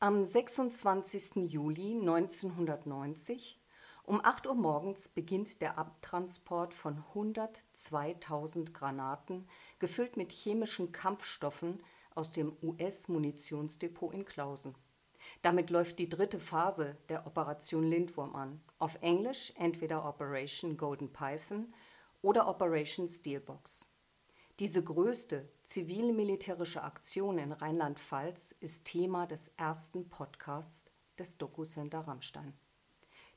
Am 26. Juli 1990 um 8 Uhr morgens beginnt der Abtransport von 102.000 Granaten, gefüllt mit chemischen Kampfstoffen, aus dem US-Munitionsdepot in Klausen. Damit läuft die dritte Phase der Operation Lindwurm an. Auf Englisch entweder Operation Golden Python oder Operation Steelbox. Diese größte zivil-militärische Aktion in Rheinland-Pfalz ist Thema des ersten Podcasts des Doku-Center Rammstein.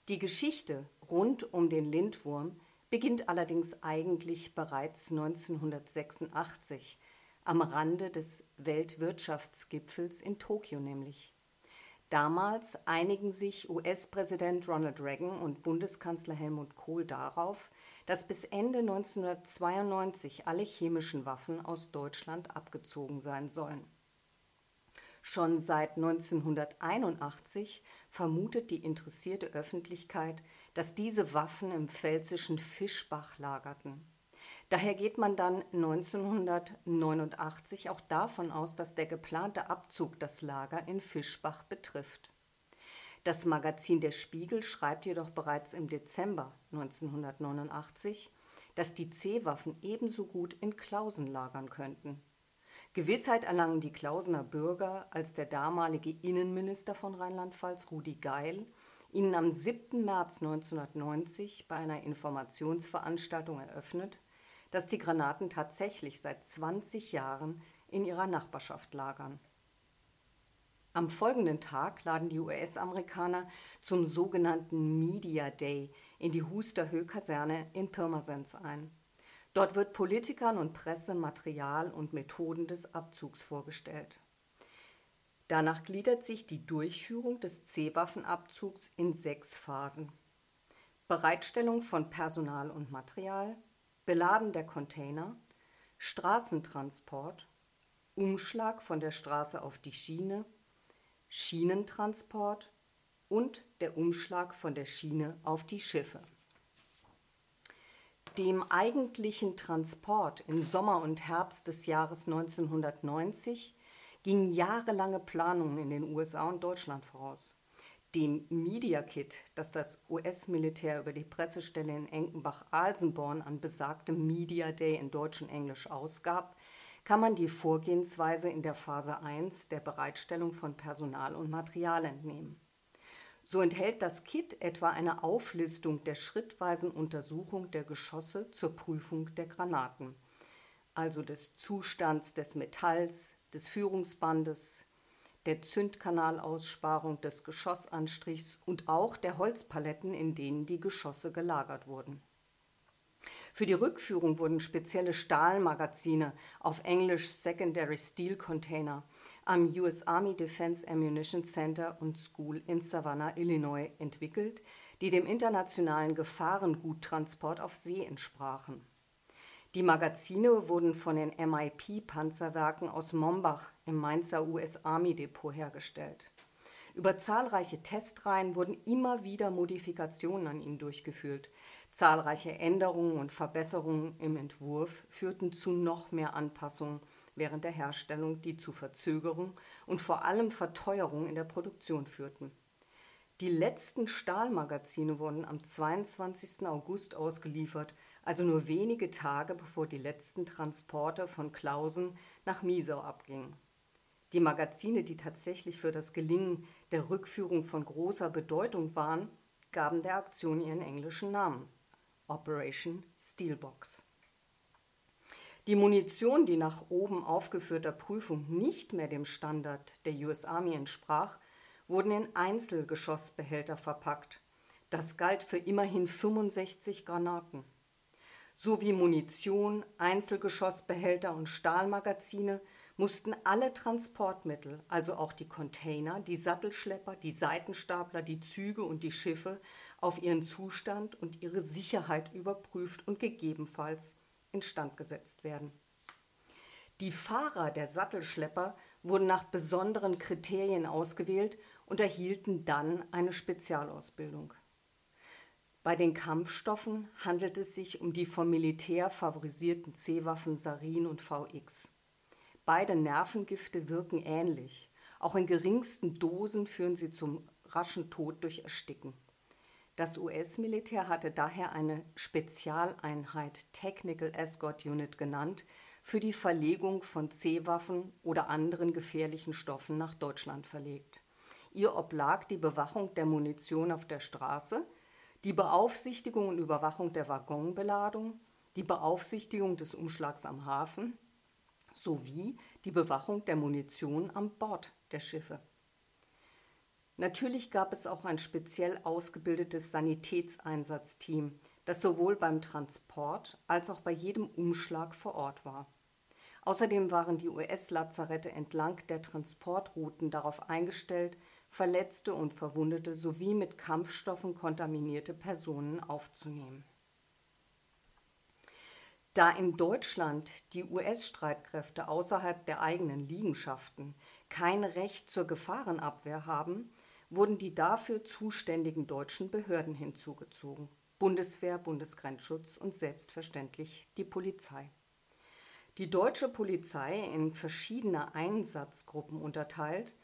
Die Geschichte rund um den Lindwurm beginnt allerdings eigentlich bereits 1986 am Rande des Weltwirtschaftsgipfels in Tokio nämlich. Damals einigen sich US-Präsident Ronald Reagan und Bundeskanzler Helmut Kohl darauf, dass bis Ende 1992 alle chemischen Waffen aus Deutschland abgezogen sein sollen. Schon seit 1981 vermutet die interessierte Öffentlichkeit, dass diese Waffen im pfälzischen Fischbach lagerten. Daher geht man dann 1989 auch davon aus, dass der geplante Abzug das Lager in Fischbach betrifft. Das Magazin Der Spiegel schreibt jedoch bereits im Dezember 1989, dass die C-Waffen ebenso gut in Klausen lagern könnten. Gewissheit erlangen die Klausener Bürger, als der damalige Innenminister von Rheinland-Pfalz, Rudi Geil, ihnen am 7. März 1990 bei einer Informationsveranstaltung eröffnet, dass die Granaten tatsächlich seit 20 Jahren in ihrer Nachbarschaft lagern. Am folgenden Tag laden die US-Amerikaner zum sogenannten Media Day in die Husterhöh-Kaserne in Pirmasens ein. Dort wird Politikern und Presse Material und Methoden des Abzugs vorgestellt. Danach gliedert sich die Durchführung des C-Waffenabzugs in sechs Phasen. Bereitstellung von Personal und Material, Beladen der Container, Straßentransport, Umschlag von der Straße auf die Schiene, Schienentransport und der Umschlag von der Schiene auf die Schiffe. Dem eigentlichen Transport im Sommer und Herbst des Jahres 1990 gingen jahrelange Planungen in den USA und Deutschland voraus dem Media Kit, das das US-Militär über die Pressestelle in Enkenbach-Alsenborn an besagtem Media Day in Deutsch und Englisch ausgab, kann man die Vorgehensweise in der Phase 1 der Bereitstellung von Personal und Material entnehmen. So enthält das Kit etwa eine Auflistung der schrittweisen Untersuchung der Geschosse zur Prüfung der Granaten, also des Zustands des Metalls, des Führungsbandes, der Zündkanalaussparung des Geschossanstrichs und auch der Holzpaletten, in denen die Geschosse gelagert wurden. Für die Rückführung wurden spezielle Stahlmagazine, auf Englisch Secondary Steel Container, am US Army Defense Ammunition Center und School in Savannah, Illinois, entwickelt, die dem internationalen Gefahrenguttransport auf See entsprachen. Die Magazine wurden von den MIP-Panzerwerken aus Mombach im Mainzer US-Army-Depot hergestellt. Über zahlreiche Testreihen wurden immer wieder Modifikationen an ihnen durchgeführt. Zahlreiche Änderungen und Verbesserungen im Entwurf führten zu noch mehr Anpassungen während der Herstellung, die zu Verzögerung und vor allem Verteuerung in der Produktion führten. Die letzten Stahlmagazine wurden am 22. August ausgeliefert also nur wenige Tage bevor die letzten Transporte von Klausen nach Miesau abgingen. Die Magazine, die tatsächlich für das Gelingen der Rückführung von großer Bedeutung waren, gaben der Aktion ihren englischen Namen Operation Steelbox. Die Munition, die nach oben aufgeführter Prüfung nicht mehr dem Standard der US Army entsprach, wurden in Einzelgeschossbehälter verpackt. Das galt für immerhin 65 Granaten sowie Munition, Einzelgeschossbehälter und Stahlmagazine mussten alle Transportmittel, also auch die Container, die Sattelschlepper, die Seitenstapler, die Züge und die Schiffe auf ihren Zustand und ihre Sicherheit überprüft und gegebenenfalls instand gesetzt werden. Die Fahrer der Sattelschlepper wurden nach besonderen Kriterien ausgewählt und erhielten dann eine Spezialausbildung. Bei den Kampfstoffen handelt es sich um die vom Militär favorisierten C-Waffen Sarin und VX. Beide Nervengifte wirken ähnlich. Auch in geringsten Dosen führen sie zum raschen Tod durch Ersticken. Das US-Militär hatte daher eine Spezialeinheit Technical Escort Unit genannt für die Verlegung von C-Waffen oder anderen gefährlichen Stoffen nach Deutschland verlegt. Ihr oblag die Bewachung der Munition auf der Straße, die Beaufsichtigung und Überwachung der Waggonbeladung, die Beaufsichtigung des Umschlags am Hafen sowie die Bewachung der Munition an Bord der Schiffe. Natürlich gab es auch ein speziell ausgebildetes Sanitätseinsatzteam, das sowohl beim Transport als auch bei jedem Umschlag vor Ort war. Außerdem waren die US-Lazarette entlang der Transportrouten darauf eingestellt, verletzte und verwundete sowie mit Kampfstoffen kontaminierte Personen aufzunehmen. Da in Deutschland die US-Streitkräfte außerhalb der eigenen Liegenschaften kein Recht zur Gefahrenabwehr haben, wurden die dafür zuständigen deutschen Behörden hinzugezogen. Bundeswehr, Bundesgrenzschutz und selbstverständlich die Polizei. Die deutsche Polizei in verschiedene Einsatzgruppen unterteilt,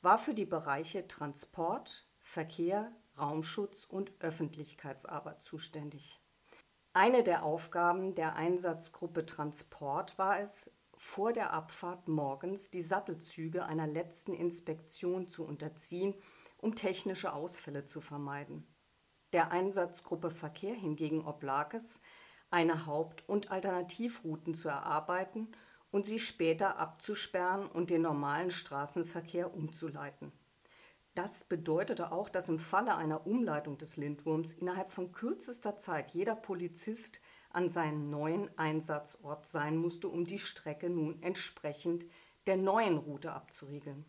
war für die Bereiche Transport, Verkehr, Raumschutz und Öffentlichkeitsarbeit zuständig. Eine der Aufgaben der Einsatzgruppe Transport war es, vor der Abfahrt morgens die Sattelzüge einer letzten Inspektion zu unterziehen um technische Ausfälle zu vermeiden. Der Einsatzgruppe Verkehr hingegen oblag es, eine Haupt- und Alternativrouten zu erarbeiten und sie später abzusperren und den normalen Straßenverkehr umzuleiten. Das bedeutete auch, dass im Falle einer Umleitung des Lindwurms innerhalb von kürzester Zeit jeder Polizist an seinem neuen Einsatzort sein musste, um die Strecke nun entsprechend der neuen Route abzuriegeln.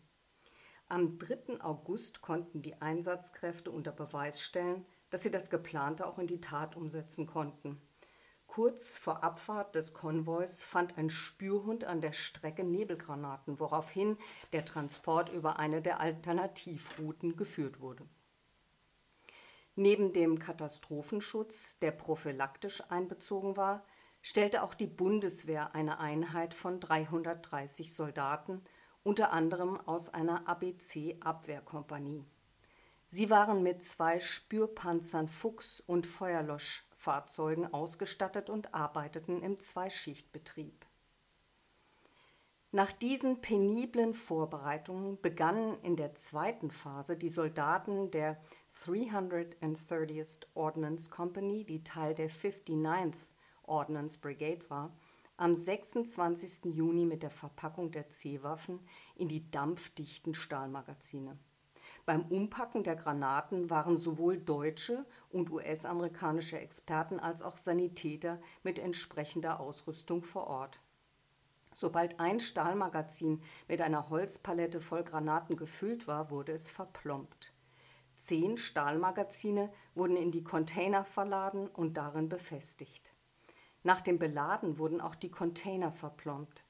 Am 3. August konnten die Einsatzkräfte unter Beweis stellen, dass sie das Geplante auch in die Tat umsetzen konnten. Kurz vor Abfahrt des Konvois fand ein Spürhund an der Strecke Nebelgranaten, woraufhin der Transport über eine der Alternativrouten geführt wurde. Neben dem Katastrophenschutz, der prophylaktisch einbezogen war, stellte auch die Bundeswehr eine Einheit von 330 Soldaten unter anderem aus einer ABC-Abwehrkompanie. Sie waren mit zwei Spürpanzern Fuchs und Feuerlöschfahrzeugen ausgestattet und arbeiteten im Zweischichtbetrieb. Nach diesen peniblen Vorbereitungen begannen in der zweiten Phase die Soldaten der 330th Ordnance Company, die Teil der 59th Ordnance Brigade war, am 26. Juni mit der Verpackung der C-Waffen in die dampfdichten Stahlmagazine. Beim Umpacken der Granaten waren sowohl deutsche und US-amerikanische Experten als auch Sanitäter mit entsprechender Ausrüstung vor Ort. Sobald ein Stahlmagazin mit einer Holzpalette voll Granaten gefüllt war, wurde es verplombt. Zehn Stahlmagazine wurden in die Container verladen und darin befestigt. Nach dem Beladen wurden auch die Container verplombt.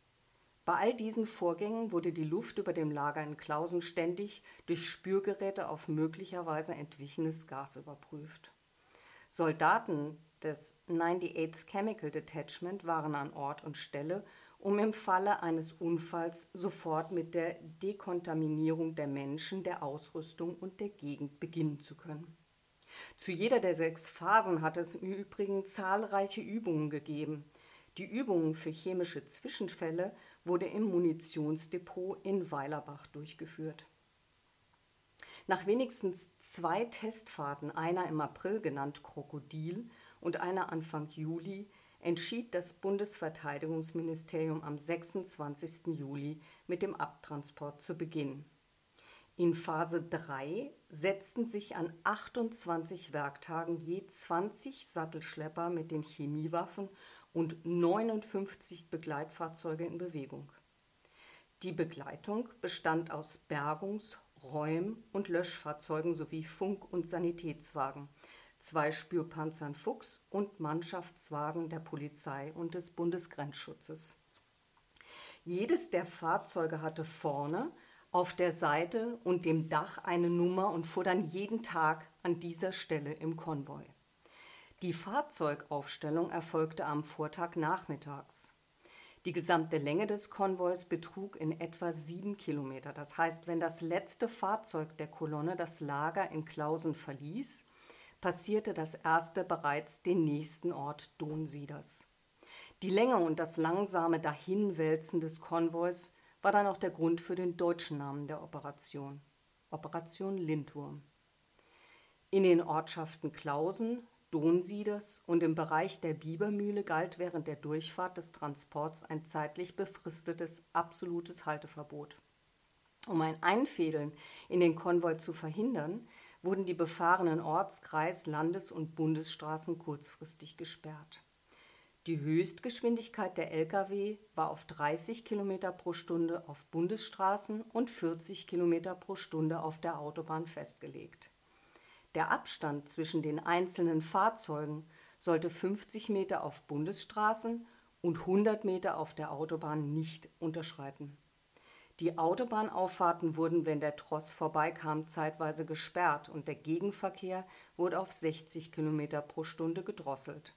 Bei all diesen Vorgängen wurde die Luft über dem Lager in Klausen ständig durch Spürgeräte auf möglicherweise entwichenes Gas überprüft. Soldaten des 98th Chemical Detachment waren an Ort und Stelle, um im Falle eines Unfalls sofort mit der Dekontaminierung der Menschen, der Ausrüstung und der Gegend beginnen zu können. Zu jeder der sechs Phasen hat es im Übrigen zahlreiche Übungen gegeben. Die Übungen für chemische Zwischenfälle wurde im Munitionsdepot in Weilerbach durchgeführt. Nach wenigstens zwei Testfahrten, einer im April genannt Krokodil und einer Anfang Juli, entschied das Bundesverteidigungsministerium am 26. Juli mit dem Abtransport zu beginnen. In Phase 3 setzten sich an 28 Werktagen je 20 Sattelschlepper mit den Chemiewaffen und 59 Begleitfahrzeuge in Bewegung. Die Begleitung bestand aus Bergungs-, Räum- und Löschfahrzeugen sowie Funk- und Sanitätswagen, zwei Spürpanzern Fuchs und Mannschaftswagen der Polizei und des Bundesgrenzschutzes. Jedes der Fahrzeuge hatte vorne auf der Seite und dem Dach eine Nummer und fuhr dann jeden Tag an dieser Stelle im Konvoi. Die Fahrzeugaufstellung erfolgte am Vortag nachmittags. Die gesamte Länge des Konvois betrug in etwa sieben Kilometer. Das heißt, wenn das letzte Fahrzeug der Kolonne das Lager in Klausen verließ, passierte das erste bereits den nächsten Ort Donsieders. Die Länge und das langsame Dahinwälzen des Konvois war dann auch der Grund für den deutschen Namen der Operation. Operation Lindwurm. In den Ortschaften Klausen, Donsieders und im Bereich der Bibermühle galt während der Durchfahrt des Transports ein zeitlich befristetes absolutes Halteverbot. Um ein Einfädeln in den Konvoi zu verhindern, wurden die befahrenen Orts-, Kreis-, Landes- und Bundesstraßen kurzfristig gesperrt. Die Höchstgeschwindigkeit der Lkw war auf 30 km pro Stunde auf Bundesstraßen und 40 km pro Stunde auf der Autobahn festgelegt. Der Abstand zwischen den einzelnen Fahrzeugen sollte 50 Meter auf Bundesstraßen und 100 Meter auf der Autobahn nicht unterschreiten. Die Autobahnauffahrten wurden, wenn der Tross vorbeikam, zeitweise gesperrt und der Gegenverkehr wurde auf 60 Kilometer pro Stunde gedrosselt.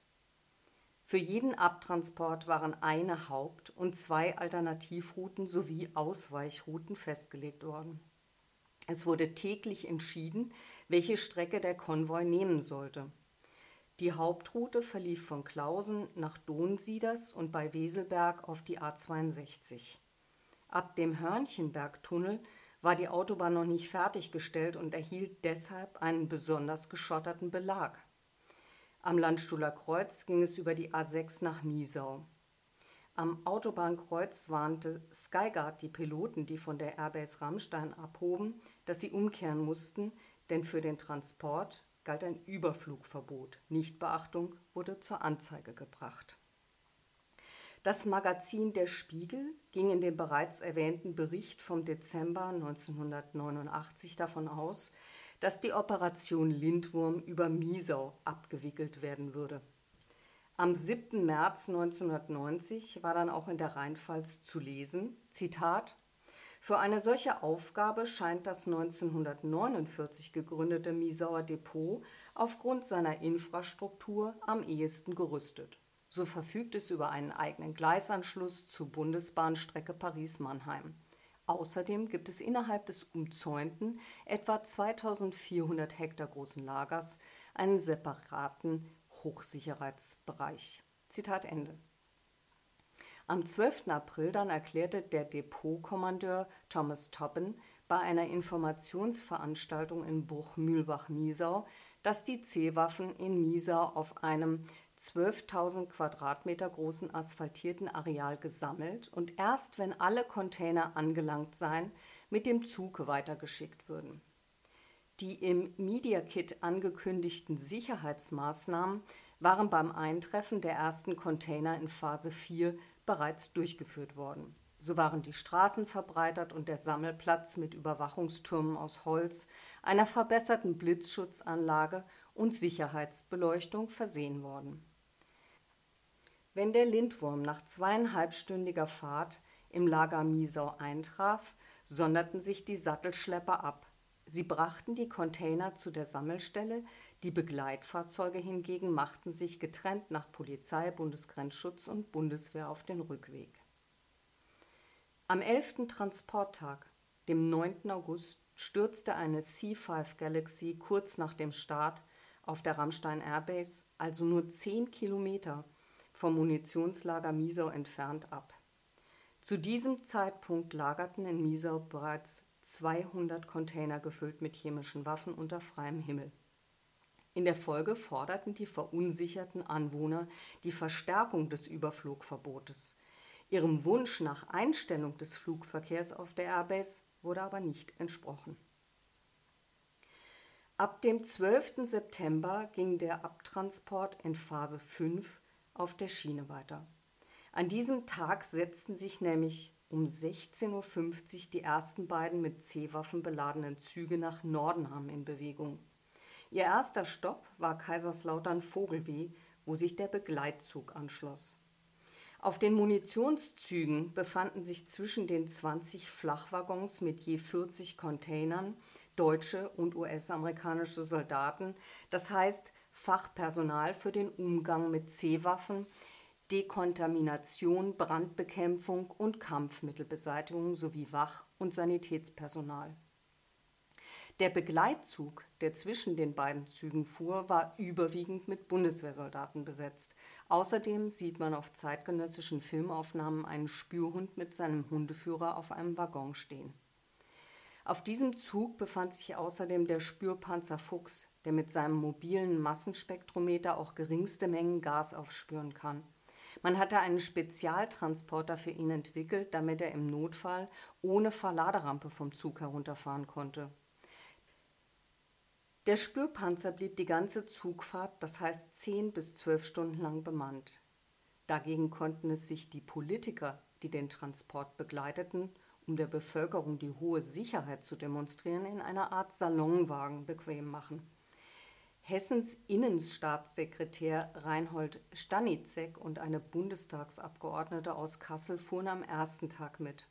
Für jeden Abtransport waren eine Haupt- und zwei Alternativrouten sowie Ausweichrouten festgelegt worden. Es wurde täglich entschieden, welche Strecke der Konvoi nehmen sollte. Die Hauptroute verlief von Klausen nach Donsieders und bei Weselberg auf die A62. Ab dem Hörnchenbergtunnel war die Autobahn noch nicht fertiggestellt und erhielt deshalb einen besonders geschotterten Belag. Am Landstuhler Kreuz ging es über die A6 nach Miesau. Am Autobahnkreuz warnte Skyguard die Piloten, die von der Airbase Rammstein abhoben, dass sie umkehren mussten, denn für den Transport galt ein Überflugverbot. Nichtbeachtung wurde zur Anzeige gebracht. Das Magazin Der Spiegel ging in dem bereits erwähnten Bericht vom Dezember 1989 davon aus, dass die Operation Lindwurm über Miesau abgewickelt werden würde. Am 7. März 1990 war dann auch in der Rheinpfalz zu lesen, Zitat, für eine solche Aufgabe scheint das 1949 gegründete Miesauer Depot aufgrund seiner Infrastruktur am ehesten gerüstet. So verfügt es über einen eigenen Gleisanschluss zur Bundesbahnstrecke Paris-Mannheim. Außerdem gibt es innerhalb des umzäunten, etwa 2400 Hektar großen Lagers einen separaten Hochsicherheitsbereich. Zitat Ende. Am 12. April dann erklärte der Depotkommandeur Thomas Toppen bei einer Informationsveranstaltung in Bruchmühlbach-Miesau, dass die C-Waffen in Miesau auf einem 12.000 Quadratmeter großen asphaltierten Areal gesammelt und erst wenn alle Container angelangt seien, mit dem Zug weitergeschickt würden. Die im Media Kit angekündigten Sicherheitsmaßnahmen waren beim Eintreffen der ersten Container in Phase 4 bereits durchgeführt worden. So waren die Straßen verbreitert und der Sammelplatz mit Überwachungstürmen aus Holz, einer verbesserten Blitzschutzanlage und Sicherheitsbeleuchtung versehen worden. Wenn der Lindwurm nach zweieinhalbstündiger Fahrt im Lager Miesau eintraf, sonderten sich die Sattelschlepper ab. Sie brachten die Container zu der Sammelstelle, die Begleitfahrzeuge hingegen machten sich getrennt nach Polizei, Bundesgrenzschutz und Bundeswehr auf den Rückweg. Am 11. Transporttag, dem 9. August, stürzte eine C-5 Galaxy kurz nach dem Start auf der Rammstein Airbase, also nur 10 Kilometer vom Munitionslager Miesau entfernt ab. Zu diesem Zeitpunkt lagerten in Miesau bereits 200 Container gefüllt mit chemischen Waffen unter freiem Himmel. In der Folge forderten die verunsicherten Anwohner die Verstärkung des Überflugverbotes. Ihrem Wunsch nach Einstellung des Flugverkehrs auf der Airbase wurde aber nicht entsprochen. Ab dem 12. September ging der Abtransport in Phase 5 auf der Schiene weiter. An diesem Tag setzten sich nämlich um 16.50 Uhr die ersten beiden mit C-Waffen beladenen Züge nach Nordenham in Bewegung. Ihr erster Stopp war Kaiserslautern-Vogelweh, wo sich der Begleitzug anschloss. Auf den Munitionszügen befanden sich zwischen den 20 Flachwaggons mit je 40 Containern deutsche und US-amerikanische Soldaten, das heißt Fachpersonal für den Umgang mit C-Waffen, Dekontamination, Brandbekämpfung und Kampfmittelbeseitigung sowie Wach- und Sanitätspersonal. Der Begleitzug, der zwischen den beiden Zügen fuhr, war überwiegend mit Bundeswehrsoldaten besetzt. Außerdem sieht man auf zeitgenössischen Filmaufnahmen einen Spürhund mit seinem Hundeführer auf einem Waggon stehen. Auf diesem Zug befand sich außerdem der Spürpanzer Fuchs, der mit seinem mobilen Massenspektrometer auch geringste Mengen Gas aufspüren kann. Man hatte einen Spezialtransporter für ihn entwickelt, damit er im Notfall ohne Verladerampe vom Zug herunterfahren konnte. Der Spürpanzer blieb die ganze Zugfahrt, das heißt zehn bis zwölf Stunden lang bemannt. Dagegen konnten es sich die Politiker, die den Transport begleiteten, um der Bevölkerung die hohe Sicherheit zu demonstrieren, in einer Art Salonwagen bequem machen. Hessens Innenstaatssekretär Reinhold Stanitzek und eine Bundestagsabgeordnete aus Kassel fuhren am ersten Tag mit.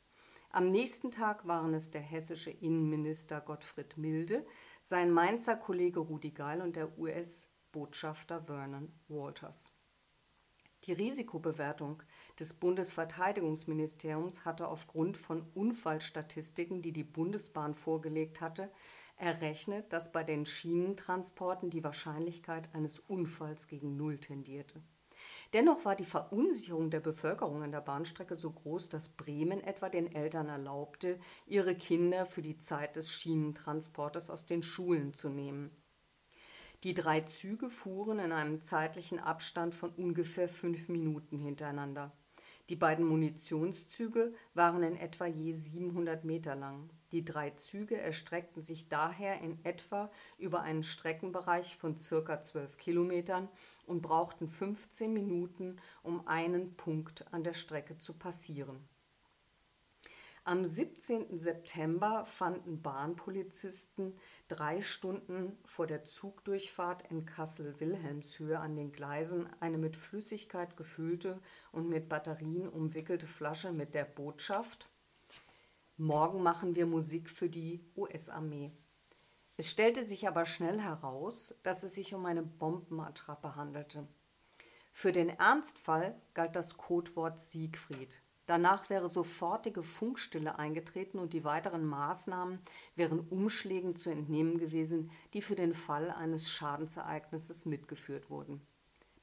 Am nächsten Tag waren es der hessische Innenminister Gottfried Milde, sein Mainzer Kollege Rudi Geil und der US-Botschafter Vernon Walters. Die Risikobewertung des Bundesverteidigungsministeriums hatte aufgrund von Unfallstatistiken, die die Bundesbahn vorgelegt hatte, errechnet, dass bei den Schienentransporten die Wahrscheinlichkeit eines Unfalls gegen Null tendierte. Dennoch war die Verunsicherung der Bevölkerung an der Bahnstrecke so groß, dass Bremen etwa den Eltern erlaubte, ihre Kinder für die Zeit des Schienentransportes aus den Schulen zu nehmen. Die drei Züge fuhren in einem zeitlichen Abstand von ungefähr fünf Minuten hintereinander. Die beiden Munitionszüge waren in etwa je 700 Meter lang. Die drei Züge erstreckten sich daher in etwa über einen Streckenbereich von circa 12 Kilometern und brauchten 15 Minuten, um einen Punkt an der Strecke zu passieren. Am 17. September fanden Bahnpolizisten drei Stunden vor der Zugdurchfahrt in Kassel-Wilhelmshöhe an den Gleisen eine mit Flüssigkeit gefüllte und mit Batterien umwickelte Flasche mit der Botschaft Morgen machen wir Musik für die US-Armee. Es stellte sich aber schnell heraus, dass es sich um eine Bombenattrappe handelte. Für den Ernstfall galt das Codewort Siegfried. Danach wäre sofortige Funkstille eingetreten und die weiteren Maßnahmen wären Umschlägen zu entnehmen gewesen, die für den Fall eines Schadensereignisses mitgeführt wurden.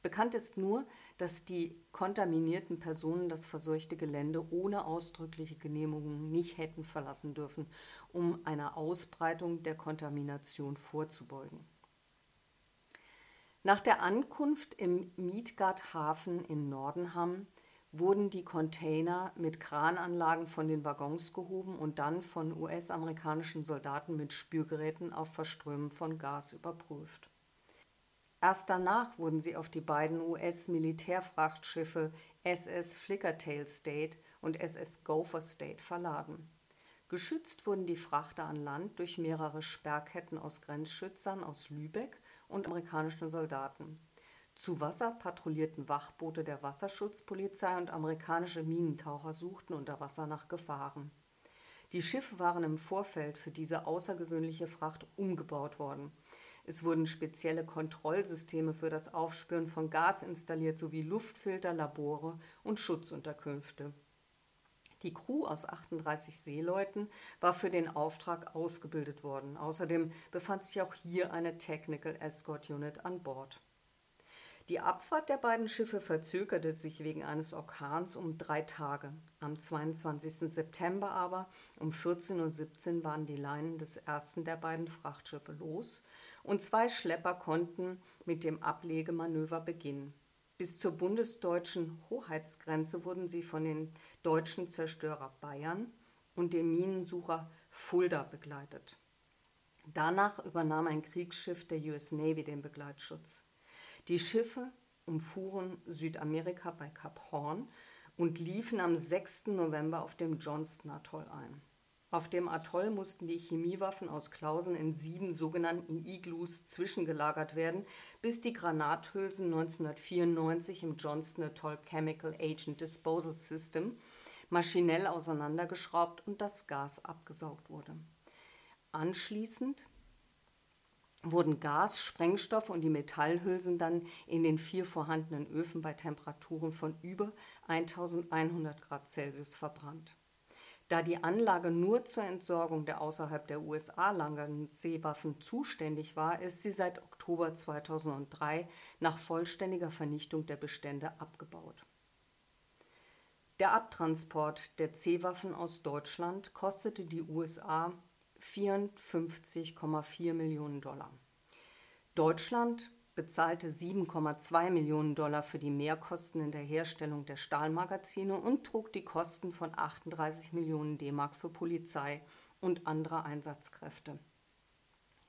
Bekannt ist nur, dass die kontaminierten Personen das verseuchte Gelände ohne ausdrückliche Genehmigung nicht hätten verlassen dürfen, um einer Ausbreitung der Kontamination vorzubeugen. Nach der Ankunft im Midgard-Hafen in Nordenham wurden die Container mit Krananlagen von den Waggons gehoben und dann von US-amerikanischen Soldaten mit Spürgeräten auf Verströmen von Gas überprüft. Erst danach wurden sie auf die beiden US-Militärfrachtschiffe SS Flickertail State und SS Gopher State verladen. Geschützt wurden die Frachter an Land durch mehrere Sperrketten aus Grenzschützern aus Lübeck und amerikanischen Soldaten. Zu Wasser patrouillierten Wachboote der Wasserschutzpolizei und amerikanische Minentaucher suchten unter Wasser nach Gefahren. Die Schiffe waren im Vorfeld für diese außergewöhnliche Fracht umgebaut worden. Es wurden spezielle Kontrollsysteme für das Aufspüren von Gas installiert sowie Luftfilter, Labore und Schutzunterkünfte. Die Crew aus 38 Seeleuten war für den Auftrag ausgebildet worden. Außerdem befand sich auch hier eine Technical Escort Unit an Bord. Die Abfahrt der beiden Schiffe verzögerte sich wegen eines Orkans um drei Tage. Am 22. September aber um 14.17 Uhr waren die Leinen des ersten der beiden Frachtschiffe los und zwei Schlepper konnten mit dem Ablegemanöver beginnen. Bis zur bundesdeutschen Hoheitsgrenze wurden sie von den deutschen Zerstörer Bayern und dem Minensucher Fulda begleitet. Danach übernahm ein Kriegsschiff der US Navy den Begleitschutz. Die Schiffe umfuhren Südamerika bei Kap Horn und liefen am 6. November auf dem Johnston Atoll ein. Auf dem Atoll mussten die Chemiewaffen aus Klausen in sieben sogenannten Igloos zwischengelagert werden, bis die Granathülsen 1994 im Johnston Atoll Chemical Agent Disposal System maschinell auseinandergeschraubt und das Gas abgesaugt wurde. Anschließend wurden Gas, Sprengstoff und die Metallhülsen dann in den vier vorhandenen Öfen bei Temperaturen von über 1100 Grad Celsius verbrannt. Da die Anlage nur zur Entsorgung der außerhalb der USA lagernden Seewaffen zuständig war, ist sie seit Oktober 2003 nach vollständiger Vernichtung der Bestände abgebaut. Der Abtransport der C-Waffen aus Deutschland kostete die USA 54,4 Millionen Dollar. Deutschland bezahlte 7,2 Millionen Dollar für die Mehrkosten in der Herstellung der Stahlmagazine und trug die Kosten von 38 Millionen D-Mark für Polizei und andere Einsatzkräfte.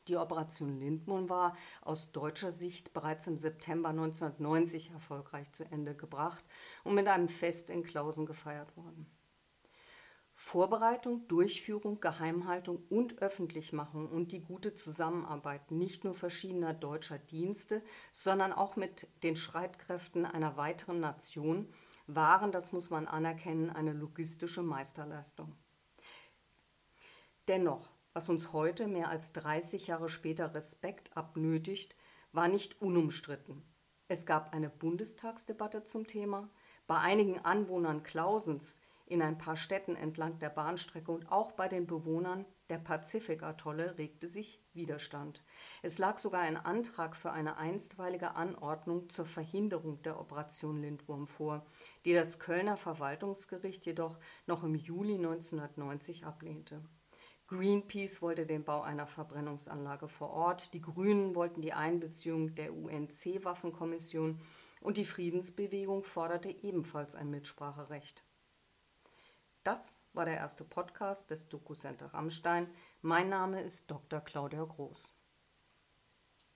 Die Operation Lindmund war aus deutscher Sicht bereits im September 1990 erfolgreich zu Ende gebracht und mit einem Fest in Klausen gefeiert worden. Vorbereitung, Durchführung, Geheimhaltung und Öffentlichmachung und die gute Zusammenarbeit nicht nur verschiedener deutscher Dienste, sondern auch mit den Streitkräften einer weiteren Nation waren, das muss man anerkennen, eine logistische Meisterleistung. Dennoch, was uns heute mehr als 30 Jahre später Respekt abnötigt, war nicht unumstritten. Es gab eine Bundestagsdebatte zum Thema. Bei einigen Anwohnern Klausens in ein paar Städten entlang der Bahnstrecke und auch bei den Bewohnern der Pazifikatolle regte sich Widerstand. Es lag sogar ein Antrag für eine einstweilige Anordnung zur Verhinderung der Operation Lindwurm vor, die das Kölner Verwaltungsgericht jedoch noch im Juli 1990 ablehnte. Greenpeace wollte den Bau einer Verbrennungsanlage vor Ort, die Grünen wollten die Einbeziehung der UNC-Waffenkommission und die Friedensbewegung forderte ebenfalls ein Mitspracherecht. Das war der erste Podcast des Doku Center Rammstein. Mein Name ist Dr. Claudia Groß.